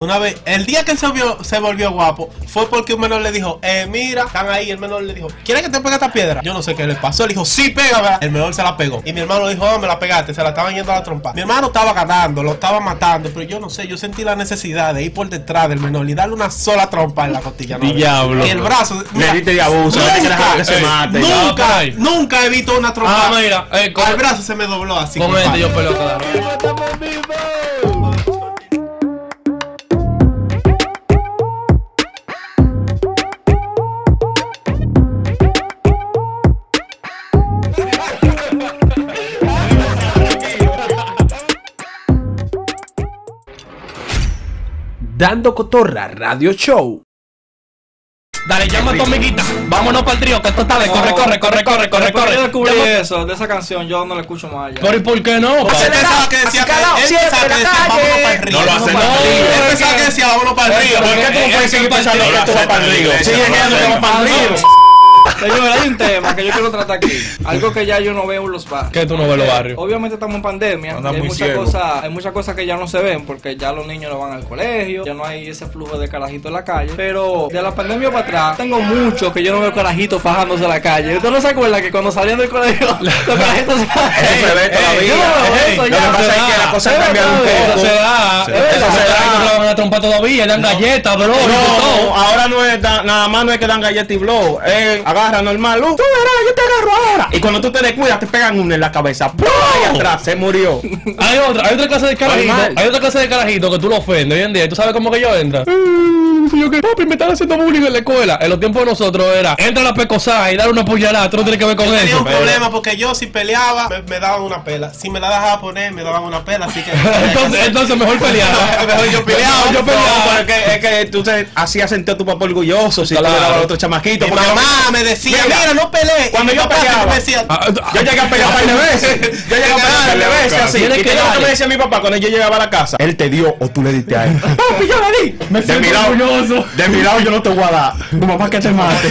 Una vez, el día que él se, vio- se volvió guapo, fue porque un menor le dijo, eh, mira, están ahí, el menor le dijo, ¿quieres que te pegue esta piedra? Yo no sé qué le pasó, él dijo, sí, pégame. El menor se la pegó. Y mi hermano dijo, oh, me la pegaste, se la estaban yendo a la trompa. Mi hermano estaba ganando, lo estaba matando, pero yo no sé, yo sentí la necesidad de ir por detrás del menor y darle una sola trompa en la costilla. ¿no? Diablo. Y el brazo. Le diste de abuso, diste que se ey, mate. Nunca, nunca he visto una trompa. Ah, mira, eh, con, Al brazo se me dobló así. compadre. este yo peleo Dando Cotorra Radio Show. Dale, llama a tu amiguita. Vámonos para el trío, que esto está de corre, corre, corre, corre, corre, corre. yo descubrí Llama- eso, de esa canción, yo no la escucho más allá. Pero ¿y por qué no? Porque él pensaba que decía que vámonos para el río. No lo hace río. Él No, pensaba que que- decía vámonos para el río. ¿Por qué tú no puedes seguir pensando que tú vas para el río? Sigue viendo que vas para el río. Señores, hay un tema que yo quiero tratar aquí. Algo que ya yo no veo en los barrios. ¿Qué tú no ves en los barrios? Obviamente estamos en pandemia. Anda hay muchas cosas, hay muchas cosas que ya no se ven porque ya los niños no van al colegio, ya no hay ese flujo de carajitos en la calle. Pero de la pandemia para atrás, tengo mucho que yo no veo carajitos fajándose en la calle. ¿Usted no se acuerda que cuando salían del colegio, los carajitos se Eso se ve todavía. Lo que pasa es que la cosa ha Es cambiado un poco. Se da. Eso se da. No van a trompa todavía, le dan galletas, bro, No, ahora no es da- nada más no es que dan galletas y blow. Agarra normal. "Uh, tú verás, yo te agarro ahora. Y cuando tú te descuidas, te pegan una en la cabeza. ¡Pum! Y atrás, se murió. Hay otra, hay otra clase de carajito, Normal. hay otra clase de carajito que tú lo ofendes hoy en día. ¿Y tú sabes cómo que yo entra? Yo que papi me están haciendo bullying en la escuela. En los tiempos de nosotros era entra a la pecosada y dar una puñalada. Tú no tienes que ver con Yo tenía eso. un problema porque yo si peleaba me, me daban una pela. Si me la dejaba poner me daban una pela. Así que entonces, entonces mejor pelear. Mejor yo peleaba. yo No, peleaba. pero es que, es que tú te hacías sentir a tu papá orgulloso si tú le Claro. dabas al otro chamaquito. mi mamá me decía, Mira, mira, no pelees. cuando yo peleaba, me decía, Ah, ah, Yo llegué a un par de veces. Yo llegué a un par de veces así. ¿Y que me decía mi papá cuando yo llegaba a la casa? Él te dio o tú le diste a él. Papi, yo le di. Me de siento mi lado, orgulloso. de mi lado yo no te voy a dar. Tu mamá que te mate.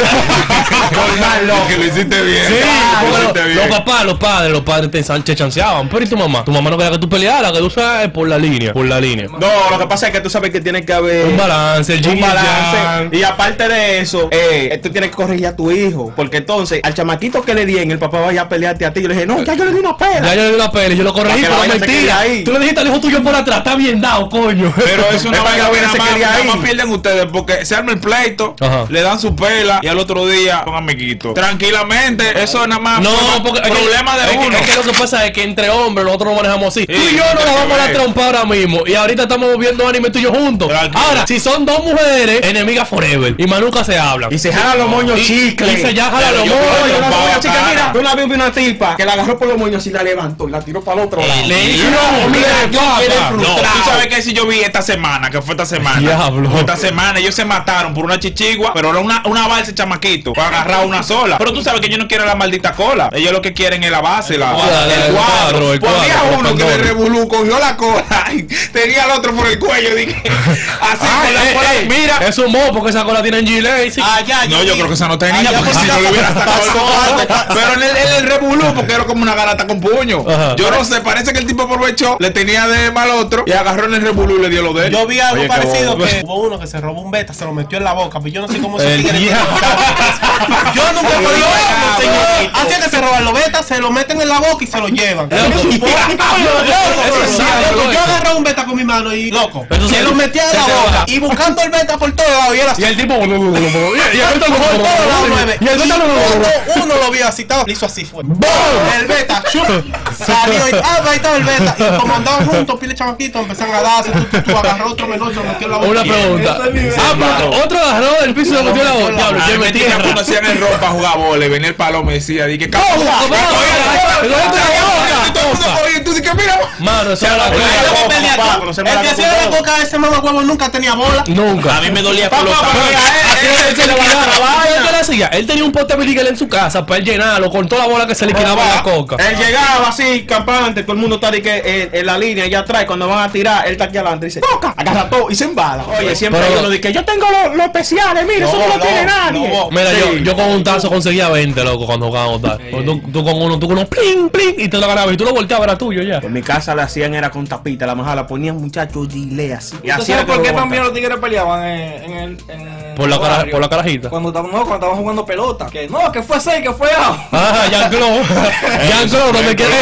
Que lo hiciste bien. Sí, lo porque hiciste los, bien. los papás, los padres, los padres te, te chanceaban. Pero ¿y tu mamá? Tu mamá no quería que tú pelearas, que tú sabes por la línea. Por la línea. No, lo que pasa es que tú sabes que tiene que haber Un balance, el un balance. Y aparte de eso, eh, tú tienes que corregir a tu hijo. Porque entonces, al chamaquito que le di en el papá vaya a pelearte a ti. Yo le dije, no, ya yo le di una pela. Ya yo le di la peli, yo lo corregí, la pero se mentira. ahí. Tú le dijiste al hijo tuyo por atrás, está bien dado, coño. Pero es una Es para que vaina la que vaina nada se nada ahí. más pierden ustedes porque se arma el pleito, Ajá. le dan su pela y al otro día son amiguitos. Tranquilamente, eso es nada más No, forma- porque es que- problema de es que- uno. Es que lo que pasa es que entre hombres nosotros lo manejamos así. tú y yo no nos que vamos a la trompa ahora mismo. Y ahorita estamos viendo anime tú y yo juntos. Tranquilo. Ahora, si son dos mujeres, enemigas forever. Y más nunca se hablan. Y se jalan los moños Y- chicle. y se ya jalan los moños. que mira, yo una vez vi una tipa que la agarró por los moños y la levantó y la tiró para el otro lado. Le hizo Mira, yo No, tú sabes que si yo vi esta semana, que fue esta semana. Diablo. Fue esta semana, ellos se mataron por una chichigua, pero era una, una balsa chamaquito. Para agarrar una sola. Pero tú sabes que ellos no quieren la maldita cola. Ellos lo que quieren es la base, la, cuadro, el el cuadro. cuadro, el cuadro, uno que le revolú, cogió la cola y tenía al otro por el cuello. Dije, así con la Eh, eh, Mira. Es un mo porque esa cola tiene en gilet. sí. Ah, ya, No, yo vi- creo que esa no Ah, tenía, ya, porque pues, si ya no le hubiera pasó sacado el algo. cobarde. Pero en el, el revolú, porque era como una garata con puño. Ajá. Yo no sé, parece que el tipo aprovechó, le tenía de mal otro y agarró en el revolú y le dio lo de él. Yo vi algo Oye, parecido que hubo uno que se robó un beta, se lo metió en la boca, pero yo no sé cómo se El tigre. Yo nunca he podido Así que se roban los betas, se lo meten en la boca y se lo llevan. Loco. Yo agarré un beta con mi mano y loco, se se- lo metía en se la boca y buscando el beta por todos lados y el tipo. Y el por todos lados, nueve. Y el Y cuando uno lo vio así, estaba, le hizo así fue. El beta, salió y ah, ahí estaba el beta. Y como andaban juntos, pile chamaquitos, empezaron a darse, tú, tú, tú agarró otro menor, se lo metió en la boca. Una pregunta. Ah, otro agarró del piso y lo metió en la boca. Yo mí me me tiraban cuando hacían el ropa a jugar bola y venía el palo me decía, dije, ¿qué Mano, eso era la El que hacía la coca, ese mamá huevo nunca tenía bola. Nunca. a mí me dolía por los Así él, le la ¿Sabes vaina. qué le hacía? Tenía un pote de Miguel en su casa para él llenarlo con toda la bola que se liquidaba en la coca. Él llegaba así, campante, todo el mundo está de que en, en la línea allá atrás, cuando van a tirar, él está aquí adelante y dice, ¡Coca! Agarra todo y se embala. Oye, siempre Pero- uno que yo tengo los los especiales, mire, eso no lo tiene nadie. no. Mira, Sí. yo, yo con un tazo conseguía 20, loco, cuando jugábamos tal. Tú, tú con uno, tú con uno, plin, plin, y te lo ganabas. Y tú lo volteaba, era tuyo ya. En mi casa le hacían era con tapita, la mejor la ponían muchachos gilet así. Y ¿Tú hacía sabes que por qué lo también los tigres peleaban en, en el. En Por la, cara, por la carajita. Cuando estaban, no, cuando estaban jugando pelota. Que no, que fue 6, que fue out. Ah, Jean-Claude. Jean-Claude, donde quiera,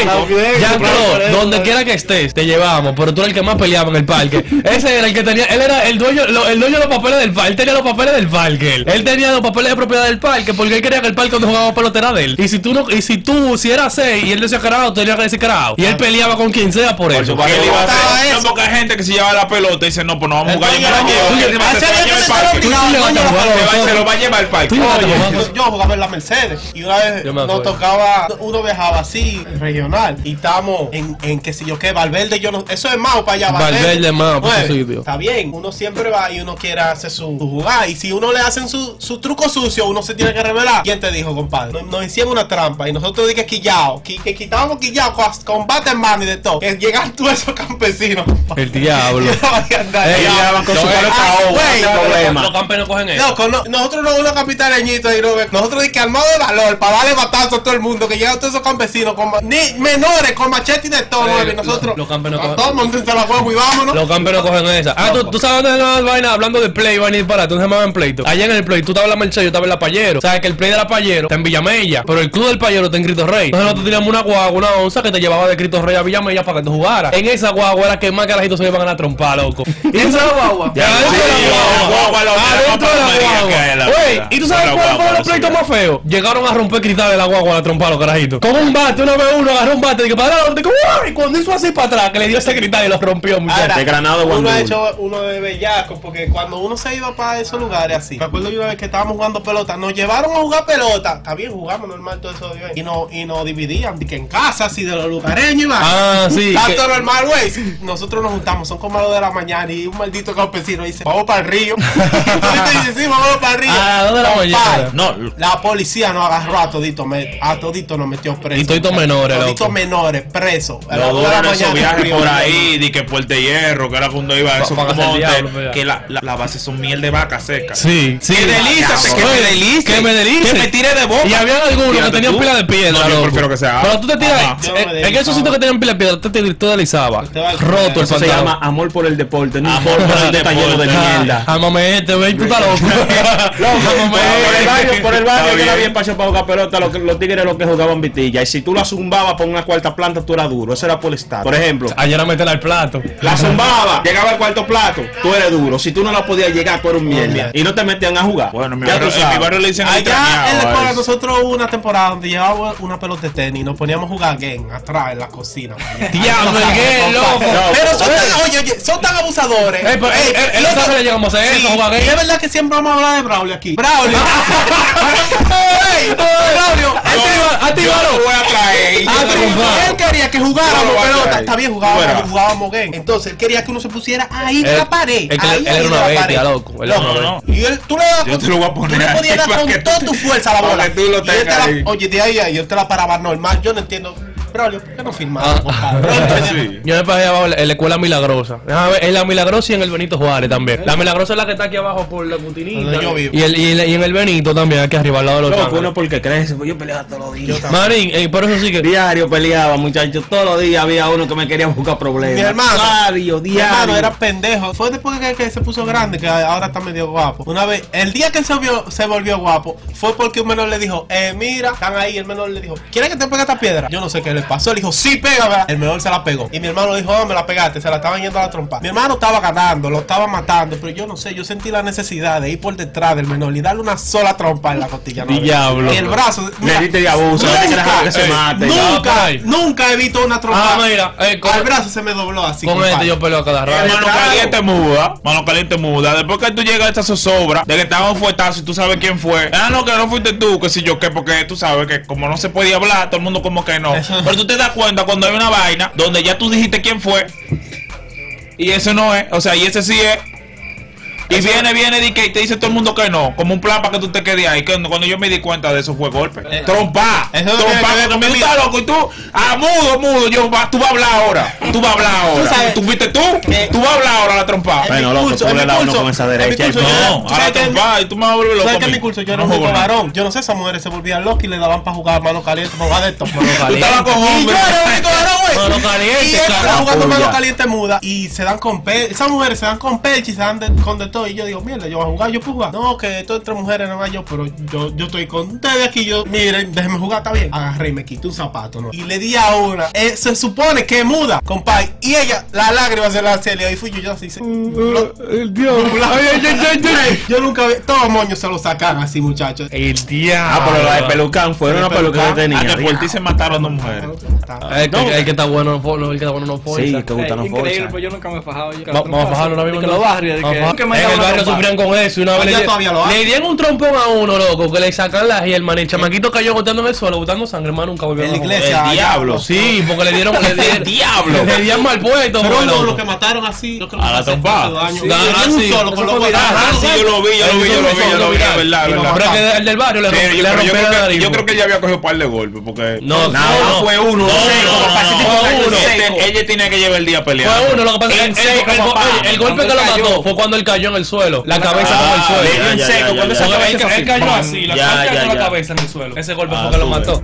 Jean-Claude, donde quiera que estés, te llevamos, pero tú eres el que más peleaba en el parque. Ese era el que tenía, él era el dueño, lo- el dueño de los papeles del parque, él tenía los papeles del parque. Él, Él tenía los papeles de propiedad del parque porque él quería que el parque donde jugaba pelota era de él. Y si tú no, y si tú, si era 6 y él decía que era out, tenía que decir que era out. Y él peleaba con quien sea por eso. Porque él iba a Estaba hacer- eso. No, porque hay gente que se lleva la pelota y dice, no, pues no vamos a jugar, a se lo a va- Se lo va a llevar al parque. Yo, yo jugaba en la Mercedes y una vez nos tocaba, uno viajaba así, regional, y estábamos en, en qué sé yo qué, Valverde, yo no, eso es Mao para allá, Valverde, Mao, para ese Oye, sitio. Está bien, uno siempre va y uno quiere hacer su, su jugada, y si uno le hacen su, su truco sucio, uno se tiene que revelar. ¿Quién te dijo, compadre? Nos, nos hicieron una trampa y nosotros dije quillao, que, que quitábamos quillao, con, con mano y de todo, que llegan todos esos campesinos. El diablo. Ya van con su problema. Los campeones cogen eso. No- nosotros no unos capitaleñitos y no, nosotros de que armado de valor para darle batazo a todo el mundo, que llegan todos esos campesinos con ni menores con machete y de todo, y nosotros los campeones a cogen- todos montense la huevo y vámonos. Los campeones cogen esa. Ah, ¿tú, tú sabes dónde se llama la vaina hablando de play, vaina disparate. ¿Dónde se llama en pleito? Allá en el play, tú estabas en la Mercedes, yo estaba en la Payero. Sabes que el play de la Payero está en Villamella, pero el club del Payero está en Cristo Rey. Entonces nosotros teníamos una guagua, una onza que te llevaba de Cristo Rey a Villamella para que tú jugaras. En esa guagua era que más carajitos se iban a la trompa, loco. ¿Y esa guagua? Ya, adentro sí, de la guagua, Adentro de la guagua. es. ¿y tú sabes La guagua, fueron los pleitos más feos? Llegaron a romper cristales de la guagua a la trompa a los carajitos. Con un bate, una vez uno agarró un bate, dije, para adelante, ¡ay! cuando hizo así para atrás, que le dio ese cristal y lo rompió, muchachos. De Granada de uno ha hecho uno de bellaco porque cuando uno se iba para esos lugares así, me acuerdo yo una vez que estábamos jugando pelota, nos llevaron a jugar pelota, está bien, jugamos normal todo eso y nos y nos dividían, de que en casa así de los lugareños y va. Ah, sí, que- todo normal, güey. Nosotros nos juntamos, son como a las de la mañana y un maldito campesino dice, vamos para el río. y tú dices, sí, vamos para el río. Ah, ¿dónde la No, La policía nos agarró a todito, me- a todito nos metió preso. Y toditos menores, Toditos loco. menores, presos. A de la duro en esos mañana, viajes por ahí, di que Puerto Hierro, que era cuando iba a esos montes, que la, la, la base son miel de vaca seca. Sí, sí. Que que me delice. Que me delice. Que me tire de boca. Y había algunos que tenían pila de piedra. No, yo prefiero que sea Pero tú te tiras. Me En esos sitios que tenían pila de piedra, tú te, al- Roto el Eso se pantalón. llama amor por el deporte, no Amor por el lleno de deporte. mierda. Ah, mame este, ve, tú estás loco. Loco, Por el barrio, por el barrio que bien. no había espacio para jugar pelota, los, los tigres los que jugaban vitilla. Y si tú la zumbabas por una cuarta planta, tú eras duro. Eso era por estar. Por ejemplo, Ayer a meterla al plato. la zumbaba, llegaba al cuarto plato, tú eres duro. Si tú no la podías llegar, tú eres un mierda. Y no te metían a jugar. Bueno, en mi barrio, en mi barrio le dicen Allá en la escuela nosotros hubo una temporada donde llevábamos una pelota de tenis y nos poníamos a jugar game atrás en la cocina. Diablo, el gay, loco. Pero son tan, oye, oye, son tan abusadores. Ey, pero, ey, él- él no sabe que le llegamos a hacer eso, jugar game. Y es verdad que siempre vamos a hablar de Braulio aquí. Braulio. Ey, Braulio. A ti, Yo varón. lo voy a traer. Ah, te pero compadre. él quería que Yo jugáramos lo voy a pelota. traer. Está bien, jugábamos, jugábamos game. Entonces él quería que uno se pusiera ahí Él- la pared. que él era una bestia, loco. Él una no. Y él, tú le dabas Yo te lo voy a poner Tú le podías dar con que toda tu fuerza a la bola. que él. Oye, de ahí a ahí, yo te la paraba normal. Yo no entiendo. Braulio, ¿por qué no firmamos? Sí. Yo me pasé abajo en la- en la escuela Milagrosa. Déjame ver, En la Milagrosa y en el Benito Juárez también. La Milagrosa es la que está aquí abajo por la vivo. Y, el, y, el- y en el Benito también, aquí arriba al lado de los Loco, uno porque crece, yo peleaba todos los días. Marín, eh, por eso sí que. Diario peleaba, muchachos. Todos los días había uno que me quería buscar problemas. Mi hermano. Diario, Mi diario. hermano era pendejo. Fue después que, que se puso grande, que ahora está medio guapo. Una vez, el día que él se, vio- se volvió guapo, fue porque un menor le dijo, eh, mira, están ahí. El menor le dijo, ¿quieres que te pegue esta piedra? Yo no sé qué le pasó. Él dijo, sí, pégame. El menor se la pegó. Y mi hermano le dijo, oh, me la pegaste. Se la estaban yendo a la trompa. Mi hermano estaba ganando, lo estaba matando. Pero yo no sé, yo sentí la necesidad de ir por detrás del menor y darle una sola trompa en la costilla. ¿no? Diablo. Y el brazo. Le diste de abuso, le diste que dejar que se Ey, mate. Nunca, nunca he visto una trompa. Ah, mira, eh, con, Al brazo se me dobló así. con este yo peleo a cada rato. Mano caliente muda, mano caliente muda. Después que tú llegas a esta zozobra, de que estaban un fuetazo y tú sabes quién fue. Ah, no, que no fuiste tú, que si yo qué, porque tú sabes que como no se podía hablar, todo el mundo como que no. Pero tú te das cuenta cuando hay una vaina donde ya tú dijiste quién fue. Y ese no es, o sea, y ese sí es. Y viene, viene y te dice todo el mundo que no, como un plan para que tú te quedes ahí. Que cuando yo me di cuenta de eso fue golpe. trompa, eso trompa, que ver que con tú estás loco y tú, ah, mudo, mudo, yo, va- tú vas a hablar ahora, tú vas a hablar ahora. sabes ¿Tú fuiste tú? que- Tú vas a hablar ahora la trompa. En Bueno, loco, tú le das uno con esa derecha curso, no, yo- No, ¿tú a la trompa y tú me vas a volver loco. ¿Sabes que en mi curso yo era No jodas. varón? Yo no sé, esas mujeres se volvían locas y le daban para jugar mano caliente, jugar de esto. Tú estabas con Y yo hombres. era el único varón, güey. Mano caliente, Y jugando mano caliente muda y se dan con Esas mujeres se dan con pecho y se dan con de todo. Y yo digo, mierda, yo voy a jugar, yo puedo jugar. No, que esto entre mujeres no va yo, pero yo, yo estoy con ustedes aquí. Yo, miren, déjenme jugar, está bien. Agarré y me quité un zapato, ¿no? Y le di a una. eh, se supone que muda, compadre. Y ella, las lágrimas se las hacía. Y fui yo, yo así. se- El diablo. Yo nunca vi. Todos moños se lo sacan así, muchachos. El diablo. Ah, pero la de pelucán fue una peluca que pelucán. tenía. Ah, que se mataron dos mujeres. El que, el que está bueno no fue, el que está bueno no fue. Sí, que gusta no increíble, forza. pues yo nunca me he fajado. Vamos a bajarlo ahora mismo. Que los a que, bajar. que me En el barrio sufrían con eso. y Una vez Allá le, dieron un trompón a uno, loco, que le sacan la y el man, el chamaquito cayó botando en el suelo, botando sangre, hermano, nunca volvió En a la iglesia. El diablo. Sí, porque le dieron. Le dieron diablo. Le dieron mal puesto. Pero loco. uno lo que mataron así, yo creo que A la trompada. ah, un solo con los. Ah, sí, yo lo vi, yo lo vi, yo lo vi, yo lo vi, es verdad, verdad. Pero que el del barrio le yo, creo que, nariz. yo creo que ella había cogido un par de golpes porque No, no, fue uno. Ella tiene que llevar el día peleando. Fue uno, lo que pasa es que el, golpe que lo mató fue cuando él cayó en el suelo. La cabeza Ah, con el suelo. ya, ya, ya, él, cabeza él así, cayó ¡pam! así, la Ya, cabeza ya, con la ya. cabeza en el suelo. Ese golpe Ah, fue que lo mató.